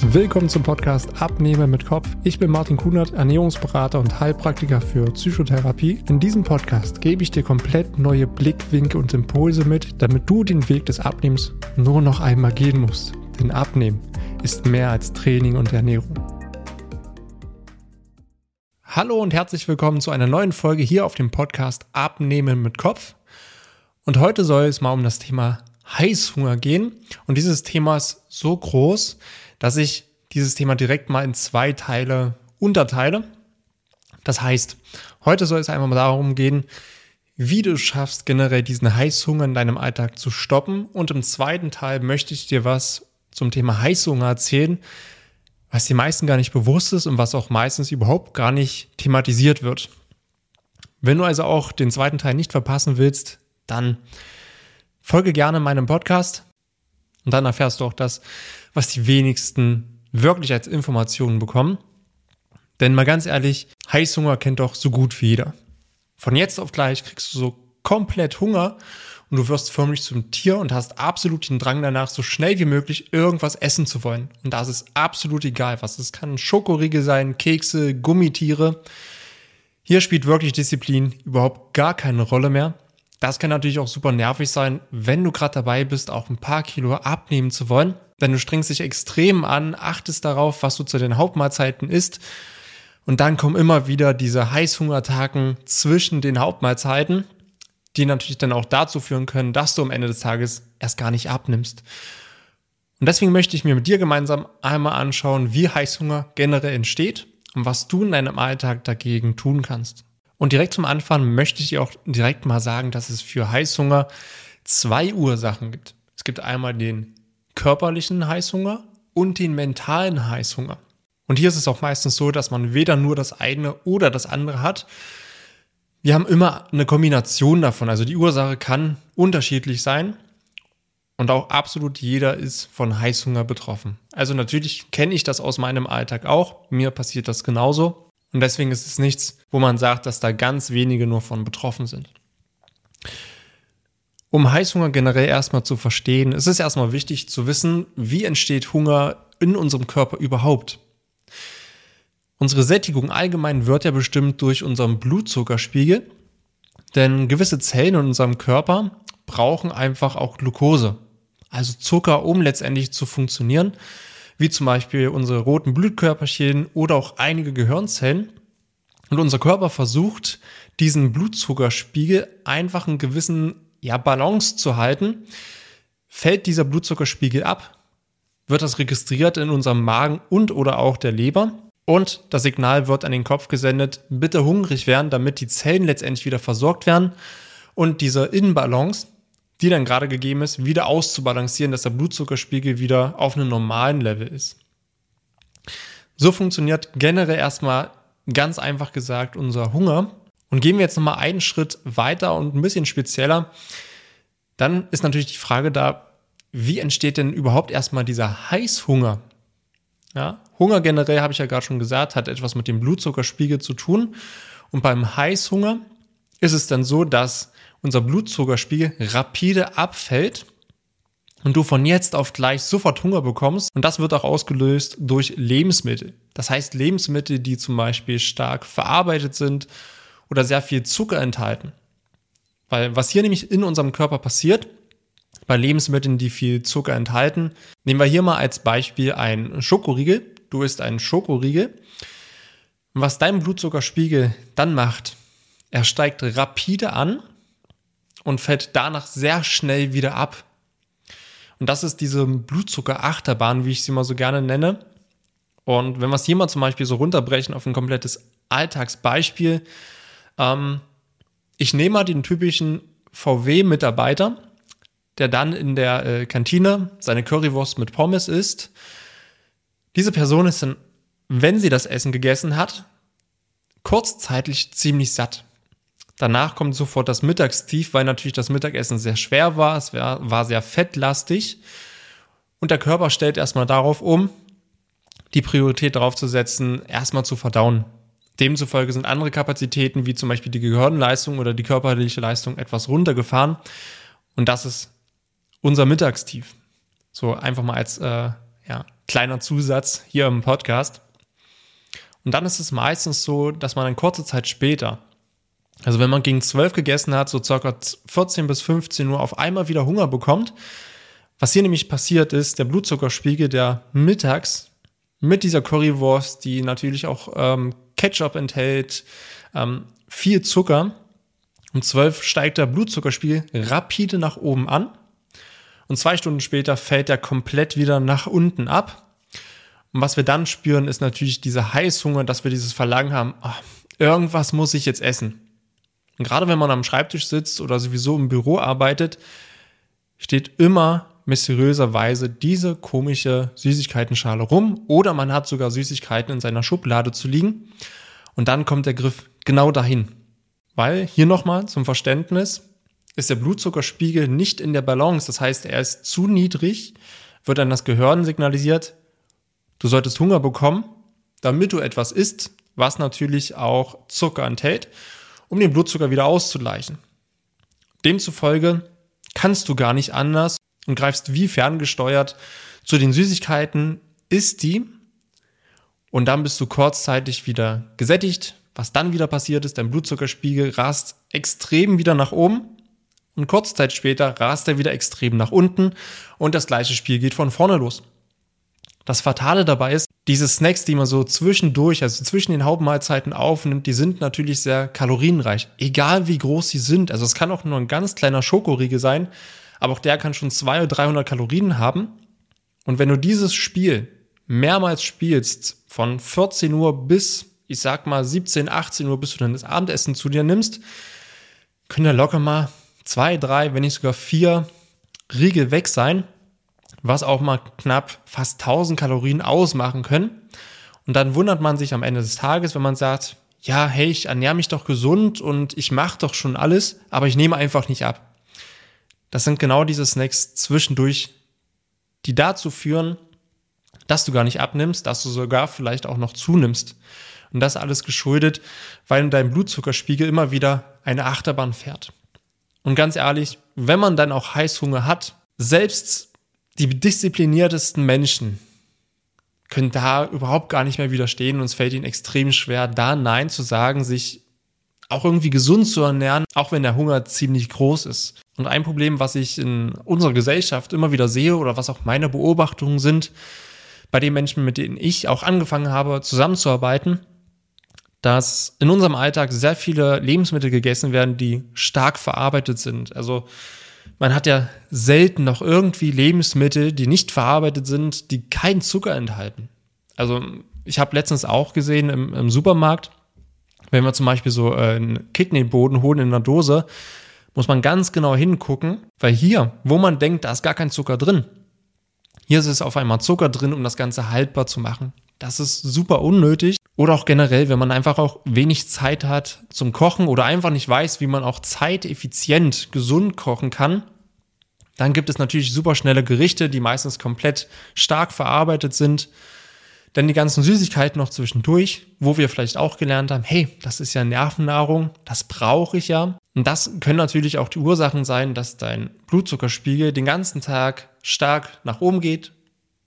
Willkommen zum Podcast Abnehmen mit Kopf. Ich bin Martin Kunert, Ernährungsberater und Heilpraktiker für Psychotherapie. In diesem Podcast gebe ich dir komplett neue Blickwinkel und Impulse mit, damit du den Weg des Abnehmens nur noch einmal gehen musst. Denn Abnehmen ist mehr als Training und Ernährung. Hallo und herzlich willkommen zu einer neuen Folge hier auf dem Podcast Abnehmen mit Kopf. Und heute soll es mal um das Thema Heißhunger gehen. Und dieses Thema ist so groß, dass ich dieses Thema direkt mal in zwei Teile unterteile. Das heißt, heute soll es einmal darum gehen, wie du schaffst, generell diesen Heißhunger in deinem Alltag zu stoppen. Und im zweiten Teil möchte ich dir was zum Thema Heißhunger erzählen, was die meisten gar nicht bewusst ist und was auch meistens überhaupt gar nicht thematisiert wird. Wenn du also auch den zweiten Teil nicht verpassen willst, dann folge gerne meinem Podcast und dann erfährst du auch das, was die wenigsten wirklich als Informationen bekommen. Denn mal ganz ehrlich, Heißhunger kennt doch so gut wie jeder. Von jetzt auf gleich kriegst du so komplett Hunger und du wirst förmlich zum Tier und hast absolut den Drang danach, so schnell wie möglich irgendwas essen zu wollen. Und da ist absolut egal, was es kann. Schokoriegel sein, Kekse, Gummitiere. Hier spielt wirklich Disziplin überhaupt gar keine Rolle mehr. Das kann natürlich auch super nervig sein, wenn du gerade dabei bist, auch ein paar Kilo abnehmen zu wollen. Denn du strengst dich extrem an, achtest darauf, was du zu den Hauptmahlzeiten isst. Und dann kommen immer wieder diese Heißhungerattacken zwischen den Hauptmahlzeiten, die natürlich dann auch dazu führen können, dass du am Ende des Tages erst gar nicht abnimmst. Und deswegen möchte ich mir mit dir gemeinsam einmal anschauen, wie Heißhunger generell entsteht und was du in deinem Alltag dagegen tun kannst. Und direkt zum Anfang möchte ich auch direkt mal sagen, dass es für Heißhunger zwei Ursachen gibt. Es gibt einmal den körperlichen Heißhunger und den mentalen Heißhunger. Und hier ist es auch meistens so, dass man weder nur das eine oder das andere hat. Wir haben immer eine Kombination davon. Also die Ursache kann unterschiedlich sein. Und auch absolut jeder ist von Heißhunger betroffen. Also natürlich kenne ich das aus meinem Alltag auch. Mir passiert das genauso. Und deswegen ist es nichts, wo man sagt, dass da ganz wenige nur von betroffen sind. Um Heißhunger generell erstmal zu verstehen, ist es erstmal wichtig zu wissen, wie entsteht Hunger in unserem Körper überhaupt. Unsere Sättigung allgemein wird ja bestimmt durch unseren Blutzuckerspiegel, denn gewisse Zellen in unserem Körper brauchen einfach auch Glucose, also Zucker, um letztendlich zu funktionieren wie zum Beispiel unsere roten Blutkörperchen oder auch einige Gehirnzellen. Und unser Körper versucht, diesen Blutzuckerspiegel einfach einen gewissen ja, Balance zu halten. Fällt dieser Blutzuckerspiegel ab, wird das registriert in unserem Magen und oder auch der Leber. Und das Signal wird an den Kopf gesendet, bitte hungrig werden, damit die Zellen letztendlich wieder versorgt werden. Und diese Inbalance, die dann gerade gegeben ist, wieder auszubalancieren, dass der Blutzuckerspiegel wieder auf einem normalen Level ist. So funktioniert generell erstmal ganz einfach gesagt unser Hunger. Und gehen wir jetzt nochmal einen Schritt weiter und ein bisschen spezieller, dann ist natürlich die Frage da, wie entsteht denn überhaupt erstmal dieser Heißhunger? Ja, Hunger generell, habe ich ja gerade schon gesagt, hat etwas mit dem Blutzuckerspiegel zu tun. Und beim Heißhunger ist es dann so, dass unser Blutzuckerspiegel rapide abfällt und du von jetzt auf gleich sofort Hunger bekommst. Und das wird auch ausgelöst durch Lebensmittel. Das heißt Lebensmittel, die zum Beispiel stark verarbeitet sind oder sehr viel Zucker enthalten. Weil was hier nämlich in unserem Körper passiert, bei Lebensmitteln, die viel Zucker enthalten, nehmen wir hier mal als Beispiel ein Schokoriegel. Du isst einen Schokoriegel. Und was dein Blutzuckerspiegel dann macht, er steigt rapide an und fällt danach sehr schnell wieder ab. Und das ist diese Blutzucker-Achterbahn, wie ich sie mal so gerne nenne. Und wenn wir es mal zum Beispiel so runterbrechen auf ein komplettes Alltagsbeispiel, ähm, ich nehme mal den typischen VW-Mitarbeiter, der dann in der äh, Kantine seine Currywurst mit Pommes isst. Diese Person ist dann, wenn sie das Essen gegessen hat, kurzzeitig ziemlich satt. Danach kommt sofort das Mittagstief, weil natürlich das Mittagessen sehr schwer war. Es war, war sehr fettlastig. Und der Körper stellt erstmal darauf um, die Priorität darauf zu setzen, erstmal zu verdauen. Demzufolge sind andere Kapazitäten, wie zum Beispiel die Gehirnleistung oder die körperliche Leistung, etwas runtergefahren. Und das ist unser Mittagstief. So einfach mal als äh, ja, kleiner Zusatz hier im Podcast. Und dann ist es meistens so, dass man eine kurze Zeit später, also wenn man gegen 12 gegessen hat, so circa 14 bis 15 Uhr auf einmal wieder Hunger bekommt. Was hier nämlich passiert ist, der Blutzuckerspiegel, der mittags mit dieser Currywurst, die natürlich auch ähm, Ketchup enthält, ähm, viel Zucker, um 12 steigt der Blutzuckerspiegel rapide nach oben an und zwei Stunden später fällt er komplett wieder nach unten ab. Und was wir dann spüren, ist natürlich dieser Heißhunger, dass wir dieses Verlangen haben, oh, irgendwas muss ich jetzt essen. Und gerade wenn man am Schreibtisch sitzt oder sowieso im Büro arbeitet, steht immer mysteriöserweise diese komische Süßigkeitenschale rum oder man hat sogar Süßigkeiten in seiner Schublade zu liegen. Und dann kommt der Griff genau dahin. Weil hier nochmal zum Verständnis, ist der Blutzuckerspiegel nicht in der Balance. Das heißt, er ist zu niedrig, wird an das Gehirn signalisiert, du solltest Hunger bekommen, damit du etwas isst, was natürlich auch Zucker enthält, um den Blutzucker wieder auszugleichen. Demzufolge kannst du gar nicht anders und greifst wie ferngesteuert zu den Süßigkeiten, isst die und dann bist du kurzzeitig wieder gesättigt. Was dann wieder passiert ist, dein Blutzuckerspiegel rast extrem wieder nach oben und kurze Zeit später rast er wieder extrem nach unten und das gleiche Spiel geht von vorne los. Das Fatale dabei ist, diese Snacks, die man so zwischendurch, also zwischen den Hauptmahlzeiten aufnimmt, die sind natürlich sehr kalorienreich. Egal wie groß sie sind. Also es kann auch nur ein ganz kleiner Schokoriegel sein, aber auch der kann schon 200 oder 300 Kalorien haben. Und wenn du dieses Spiel mehrmals spielst, von 14 Uhr bis, ich sag mal, 17, 18 Uhr, bis du dann das Abendessen zu dir nimmst, können da locker mal zwei, drei, wenn nicht sogar vier Riegel weg sein, was auch mal knapp fast 1000 Kalorien ausmachen können. Und dann wundert man sich am Ende des Tages, wenn man sagt, ja, hey, ich ernähre mich doch gesund und ich mache doch schon alles, aber ich nehme einfach nicht ab. Das sind genau diese Snacks zwischendurch, die dazu führen, dass du gar nicht abnimmst, dass du sogar vielleicht auch noch zunimmst. Und das alles geschuldet, weil dein Blutzuckerspiegel immer wieder eine Achterbahn fährt. Und ganz ehrlich, wenn man dann auch Heißhunger hat, selbst die diszipliniertesten Menschen können da überhaupt gar nicht mehr widerstehen und es fällt ihnen extrem schwer, da Nein zu sagen, sich auch irgendwie gesund zu ernähren, auch wenn der Hunger ziemlich groß ist. Und ein Problem, was ich in unserer Gesellschaft immer wieder sehe oder was auch meine Beobachtungen sind, bei den Menschen, mit denen ich auch angefangen habe, zusammenzuarbeiten, dass in unserem Alltag sehr viele Lebensmittel gegessen werden, die stark verarbeitet sind. Also man hat ja selten noch irgendwie Lebensmittel, die nicht verarbeitet sind, die keinen Zucker enthalten. Also ich habe letztens auch gesehen im, im, Supermarkt, wenn wir zum Beispiel so äh, einen Kidneyboden holen in einer Dose, muss man ganz genau hingucken, weil hier, wo man denkt, da ist gar kein Zucker drin, hier ist es auf einmal Zucker drin, um das Ganze haltbar zu machen. Das ist super unnötig. Oder auch generell, wenn man einfach auch wenig Zeit hat zum Kochen oder einfach nicht weiß, wie man auch zeiteffizient gesund kochen kann, dann gibt es natürlich super schnelle Gerichte, die meistens komplett stark verarbeitet sind. Denn die ganzen Süßigkeiten noch zwischendurch, wo wir vielleicht auch gelernt haben, hey, das ist ja Nervennahrung, das brauche ich ja. Und das können natürlich auch die Ursachen sein, dass dein Blutzuckerspiegel den ganzen Tag stark nach oben geht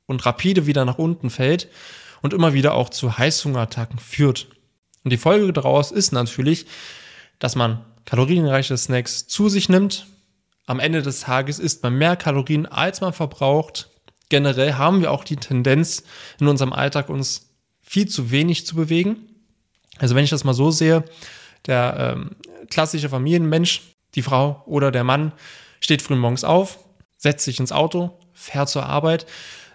und rapide wieder nach unten fällt und immer wieder auch zu Heißhungerattacken führt. Und die Folge daraus ist natürlich, dass man kalorienreiche Snacks zu sich nimmt. Am Ende des Tages isst man mehr Kalorien, als man verbraucht. Generell haben wir auch die Tendenz in unserem Alltag uns viel zu wenig zu bewegen. Also wenn ich das mal so sehe, der ähm, klassische Familienmensch, die Frau oder der Mann steht früh morgens auf, setzt sich ins Auto, fährt zur Arbeit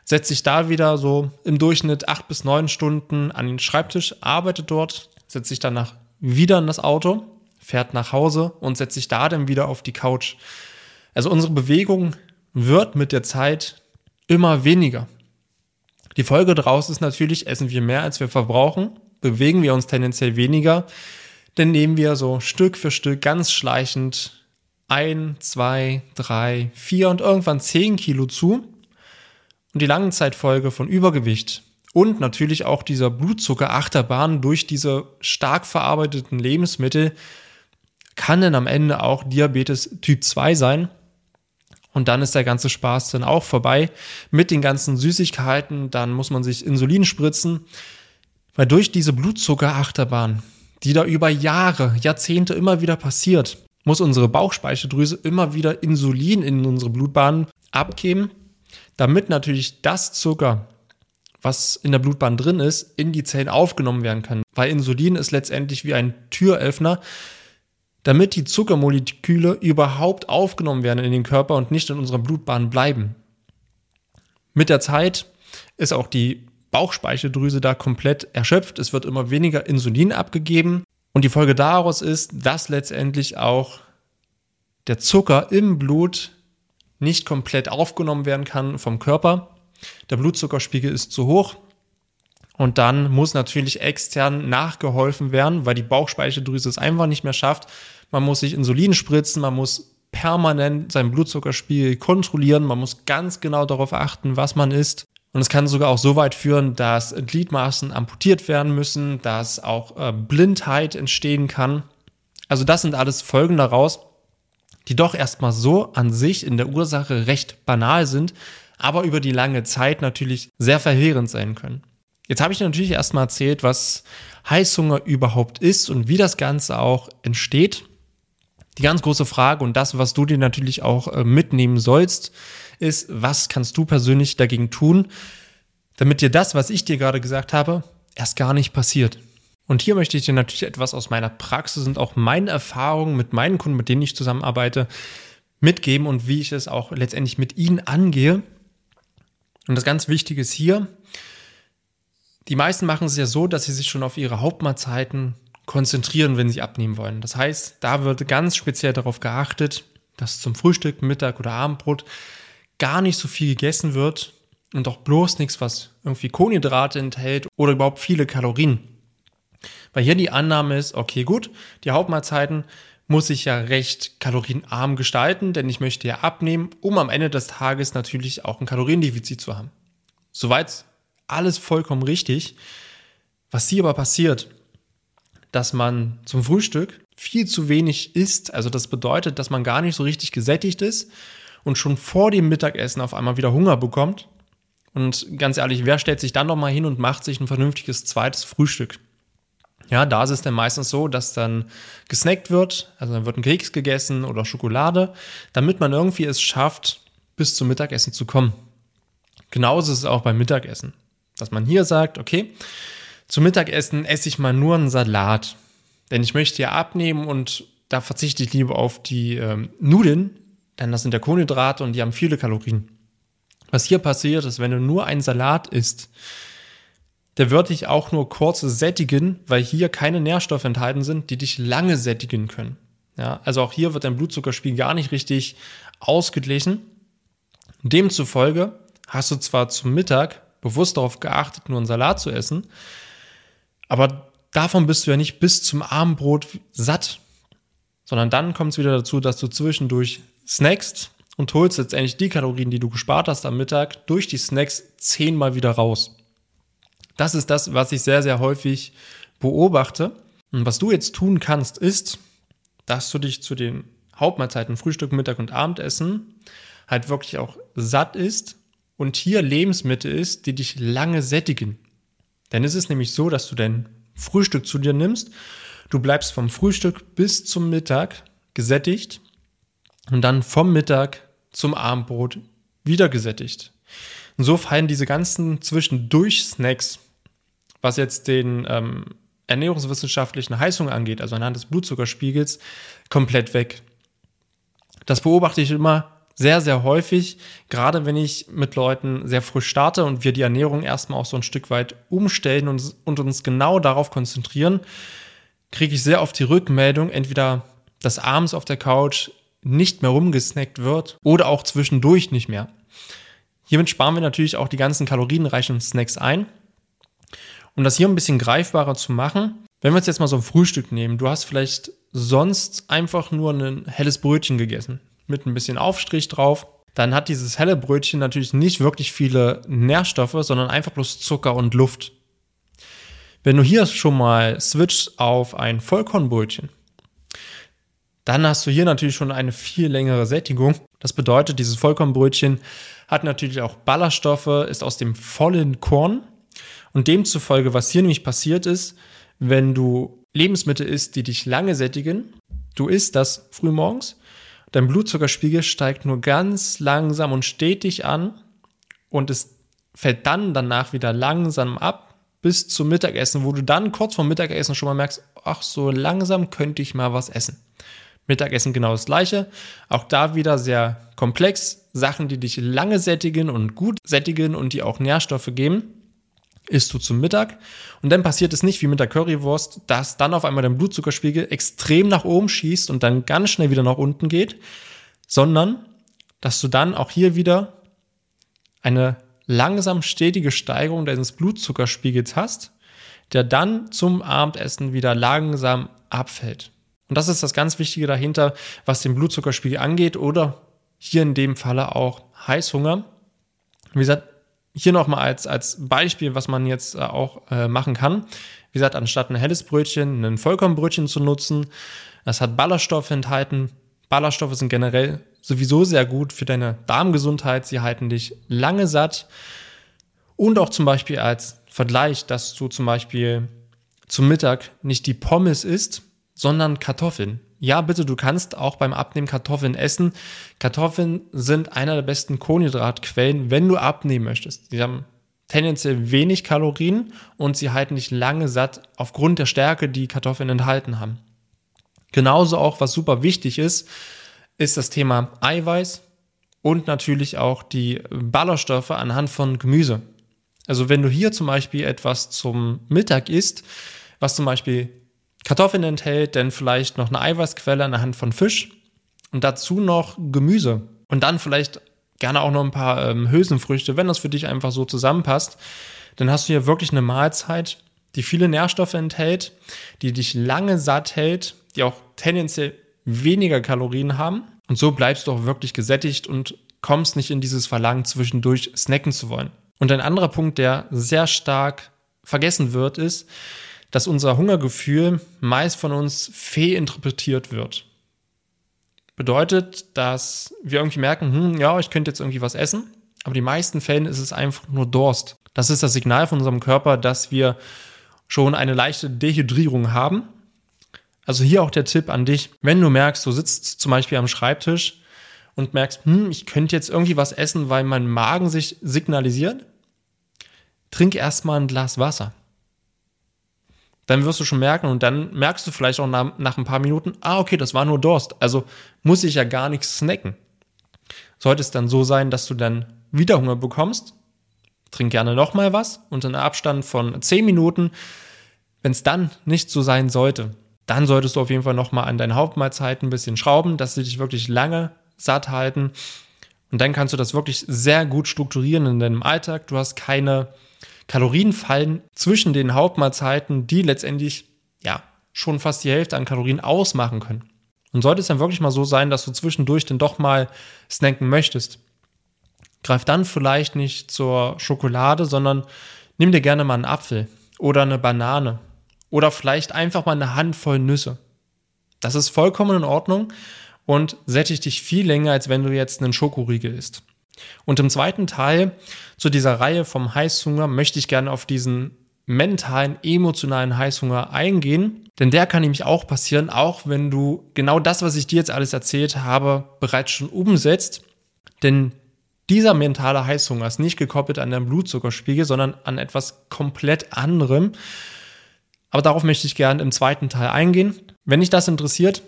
setzt sich da wieder so im Durchschnitt acht bis neun Stunden an den Schreibtisch, arbeitet dort, setzt sich danach wieder in das Auto, fährt nach Hause und setzt sich da dann wieder auf die Couch. Also unsere Bewegung wird mit der Zeit immer weniger. Die Folge daraus ist natürlich, essen wir mehr, als wir verbrauchen, bewegen wir uns tendenziell weniger, dann nehmen wir so Stück für Stück ganz schleichend ein, zwei, drei, vier und irgendwann zehn Kilo zu und die Langzeitfolge von Übergewicht und natürlich auch dieser Blutzuckerachterbahn durch diese stark verarbeiteten Lebensmittel kann dann am Ende auch Diabetes Typ 2 sein. Und dann ist der ganze Spaß dann auch vorbei mit den ganzen Süßigkeiten. Dann muss man sich Insulin spritzen, weil durch diese Blutzuckerachterbahn, die da über Jahre, Jahrzehnte immer wieder passiert, muss unsere Bauchspeicheldrüse immer wieder Insulin in unsere Blutbahn abgeben, damit natürlich das Zucker, was in der Blutbahn drin ist, in die Zellen aufgenommen werden kann. Weil Insulin ist letztendlich wie ein Türöffner, damit die Zuckermoleküle überhaupt aufgenommen werden in den Körper und nicht in unserer Blutbahn bleiben. Mit der Zeit ist auch die Bauchspeicheldrüse da komplett erschöpft. Es wird immer weniger Insulin abgegeben. Und die Folge daraus ist, dass letztendlich auch der Zucker im Blut nicht komplett aufgenommen werden kann vom Körper. Der Blutzuckerspiegel ist zu hoch. Und dann muss natürlich extern nachgeholfen werden, weil die Bauchspeicheldrüse es einfach nicht mehr schafft. Man muss sich Insulin spritzen, man muss permanent seinen Blutzuckerspiegel kontrollieren, man muss ganz genau darauf achten, was man isst. Und es kann sogar auch so weit führen, dass Gliedmaßen amputiert werden müssen, dass auch äh, Blindheit entstehen kann. Also das sind alles Folgen daraus, die doch erstmal so an sich in der Ursache recht banal sind, aber über die lange Zeit natürlich sehr verheerend sein können. Jetzt habe ich natürlich erstmal erzählt, was Heißhunger überhaupt ist und wie das Ganze auch entsteht. Die ganz große Frage und das, was du dir natürlich auch äh, mitnehmen sollst, ist, was kannst du persönlich dagegen tun, damit dir das, was ich dir gerade gesagt habe, erst gar nicht passiert. Und hier möchte ich dir natürlich etwas aus meiner Praxis und auch meine Erfahrungen mit meinen Kunden, mit denen ich zusammenarbeite, mitgeben und wie ich es auch letztendlich mit ihnen angehe. Und das ganz Wichtige ist hier, die meisten machen es ja so, dass sie sich schon auf ihre Hauptmahlzeiten konzentrieren, wenn sie abnehmen wollen. Das heißt, da wird ganz speziell darauf geachtet, dass zum Frühstück, Mittag oder Abendbrot gar nicht so viel gegessen wird und auch bloß nichts, was irgendwie Kohlenhydrate enthält oder überhaupt viele Kalorien. Weil hier die Annahme ist, okay, gut, die Hauptmahlzeiten muss ich ja recht kalorienarm gestalten, denn ich möchte ja abnehmen, um am Ende des Tages natürlich auch ein Kaloriendefizit zu haben. Soweit alles vollkommen richtig. Was hier aber passiert, dass man zum Frühstück viel zu wenig isst. Also das bedeutet, dass man gar nicht so richtig gesättigt ist und schon vor dem Mittagessen auf einmal wieder Hunger bekommt. Und ganz ehrlich, wer stellt sich dann noch mal hin und macht sich ein vernünftiges zweites Frühstück? Ja, da ist es dann meistens so, dass dann gesnackt wird, also dann wird ein Keks gegessen oder Schokolade, damit man irgendwie es schafft, bis zum Mittagessen zu kommen. Genauso ist es auch beim Mittagessen. Dass man hier sagt, okay, zum Mittagessen esse ich mal nur einen Salat. Denn ich möchte ja abnehmen und da verzichte ich lieber auf die ähm, Nudeln, denn das sind ja Kohlenhydrate und die haben viele Kalorien. Was hier passiert ist, wenn du nur einen Salat isst, der wird dich auch nur kurz sättigen, weil hier keine Nährstoffe enthalten sind, die dich lange sättigen können. Ja, also auch hier wird dein Blutzuckerspiegel gar nicht richtig ausgeglichen. Demzufolge hast du zwar zum Mittag bewusst darauf geachtet, nur einen Salat zu essen, aber davon bist du ja nicht bis zum Abendbrot satt, sondern dann kommt es wieder dazu, dass du zwischendurch snackst und holst letztendlich die Kalorien, die du gespart hast am Mittag, durch die Snacks zehnmal wieder raus. Das ist das, was ich sehr, sehr häufig beobachte. Und was du jetzt tun kannst, ist, dass du dich zu den Hauptmahlzeiten Frühstück, Mittag und Abendessen halt wirklich auch satt isst und hier Lebensmittel isst, die dich lange sättigen. Denn es ist nämlich so, dass du dein Frühstück zu dir nimmst, du bleibst vom Frühstück bis zum Mittag gesättigt und dann vom Mittag zum Abendbrot wieder gesättigt. Und so fallen diese ganzen Zwischendurch-Snacks, was jetzt den ähm, ernährungswissenschaftlichen Heißung angeht, also anhand des Blutzuckerspiegels, komplett weg. Das beobachte ich immer sehr, sehr häufig, gerade wenn ich mit Leuten sehr früh starte und wir die Ernährung erstmal auch so ein Stück weit umstellen und, und uns genau darauf konzentrieren, kriege ich sehr oft die Rückmeldung, entweder dass abends auf der Couch nicht mehr rumgesnackt wird oder auch zwischendurch nicht mehr. Hiermit sparen wir natürlich auch die ganzen kalorienreichen Snacks ein. Um das hier ein bisschen greifbarer zu machen, wenn wir uns jetzt mal so ein Frühstück nehmen, du hast vielleicht sonst einfach nur ein helles Brötchen gegessen mit ein bisschen Aufstrich drauf. Dann hat dieses helle Brötchen natürlich nicht wirklich viele Nährstoffe, sondern einfach bloß Zucker und Luft. Wenn du hier schon mal switchst auf ein Vollkornbrötchen, dann hast du hier natürlich schon eine viel längere Sättigung Das bedeutet, dieses Vollkornbrötchen hat natürlich auch Ballaststoffe, ist aus dem vollen Korn. Und demzufolge, was hier nämlich passiert ist, wenn du Lebensmittel isst, die dich lange sättigen, du isst das frühmorgens, dein Blutzuckerspiegel steigt nur ganz langsam und stetig an und es fällt dann danach wieder langsam ab bis zum Mittagessen, wo du dann kurz vor Mittagessen schon mal merkst, ach, so langsam könnte ich mal was essen. Mittagessen genau das gleiche. Auch da wieder sehr komplex. Sachen, die dich lange sättigen und gut sättigen und die auch Nährstoffe geben, isst du zum Mittag. Und dann passiert es nicht wie mit der Currywurst, dass dann auf einmal dein Blutzuckerspiegel extrem nach oben schießt und dann ganz schnell wieder nach unten geht, sondern dass du dann auch hier wieder eine langsam stetige Steigerung deines Blutzuckerspiegels hast, der dann zum Abendessen wieder langsam abfällt. Und das ist das ganz Wichtige dahinter, was den Blutzuckerspiegel angeht oder hier in dem Falle auch Heißhunger. Wie gesagt, hier nochmal als, als Beispiel, was man jetzt äh, auch äh, machen kann. Wie gesagt, anstatt ein helles Brötchen, ein Vollkornbrötchen zu nutzen. Das hat Ballaststoffe enthalten. Ballaststoffe sind generell sowieso sehr gut für deine Darmgesundheit. Sie halten dich lange satt. Und auch zum Beispiel als Vergleich, dass du zum Beispiel zum Mittag nicht die Pommes isst, sondern Kartoffeln. Ja, bitte, du kannst auch beim Abnehmen Kartoffeln essen. Kartoffeln sind einer der besten Kohlenhydratquellen, wenn du abnehmen möchtest. Sie haben tendenziell wenig Kalorien und sie halten dich lange satt aufgrund der Stärke, die Kartoffeln enthalten haben. Genauso auch, was super wichtig ist, ist das Thema Eiweiß und natürlich auch die Ballaststoffe anhand von Gemüse. Also wenn du hier zum Beispiel etwas zum Mittag isst, was zum Beispiel Kartoffeln enthält, dann vielleicht noch eine Eiweißquelle anhand von Fisch und dazu noch Gemüse. Und dann vielleicht gerne auch noch ein paar ähm, Hülsenfrüchte, wenn das für dich einfach so zusammenpasst, dann hast du hier wirklich eine Mahlzeit, die viele Nährstoffe enthält, die dich lange satt hält, die auch tendenziell weniger Kalorien haben. Und so bleibst du auch wirklich gesättigt und kommst nicht in dieses Verlangen zwischendurch snacken zu wollen. Und ein anderer Punkt, der sehr stark vergessen wird, ist, dass unser Hungergefühl meist von uns fehlinterpretiert wird. Bedeutet, dass wir irgendwie merken, hm, ja, ich könnte jetzt irgendwie was essen, aber die meisten Fällen ist es einfach nur Durst. Das ist das Signal von unserem Körper, dass wir schon eine leichte Dehydrierung haben. Also hier auch der Tipp an dich, wenn du merkst, du sitzt zum Beispiel am Schreibtisch und merkst, hm, ich könnte jetzt irgendwie was essen, weil mein Magen sich signalisiert, trink erstmal ein Glas Wasser dann wirst du schon merken und dann merkst du vielleicht auch nach, nach ein paar Minuten, ah, okay, das war nur Durst. Also muss ich ja gar nichts snacken. Sollte es dann so sein, dass du dann wieder Hunger bekommst, trink gerne nochmal was und in Abstand von 10 Minuten, wenn es dann nicht so sein sollte, dann solltest du auf jeden Fall nochmal an deinen Hauptmahlzeiten ein bisschen schrauben, dass sie dich wirklich lange satt halten. Und dann kannst du das wirklich sehr gut strukturieren in deinem Alltag. Du hast keine Kalorien fallen zwischen den Hauptmahlzeiten, die letztendlich ja schon fast die Hälfte an Kalorien ausmachen können. Und sollte es dann wirklich mal so sein, dass du zwischendurch dann doch mal snacken möchtest, greif dann vielleicht nicht zur Schokolade, sondern nimm dir gerne mal einen Apfel oder eine Banane oder vielleicht einfach mal eine Handvoll Nüsse. Das ist vollkommen in Ordnung und sättigt dich viel länger, als wenn du jetzt einen Schokoriegel isst. Und im zweiten Teil zu dieser Reihe vom Heißhunger möchte ich gerne auf diesen mentalen, emotionalen Heißhunger eingehen. Denn der kann nämlich auch passieren, auch wenn du genau das, was ich dir jetzt alles erzählt habe, bereits schon umsetzt. Denn dieser mentale Heißhunger ist nicht gekoppelt an deinen Blutzuckerspiegel, sondern an etwas komplett anderem. Aber darauf möchte ich gerne im zweiten Teil eingehen. Wenn dich das interessiert,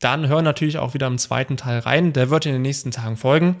dann hör natürlich auch wieder im zweiten Teil rein. Der wird in den nächsten Tagen folgen.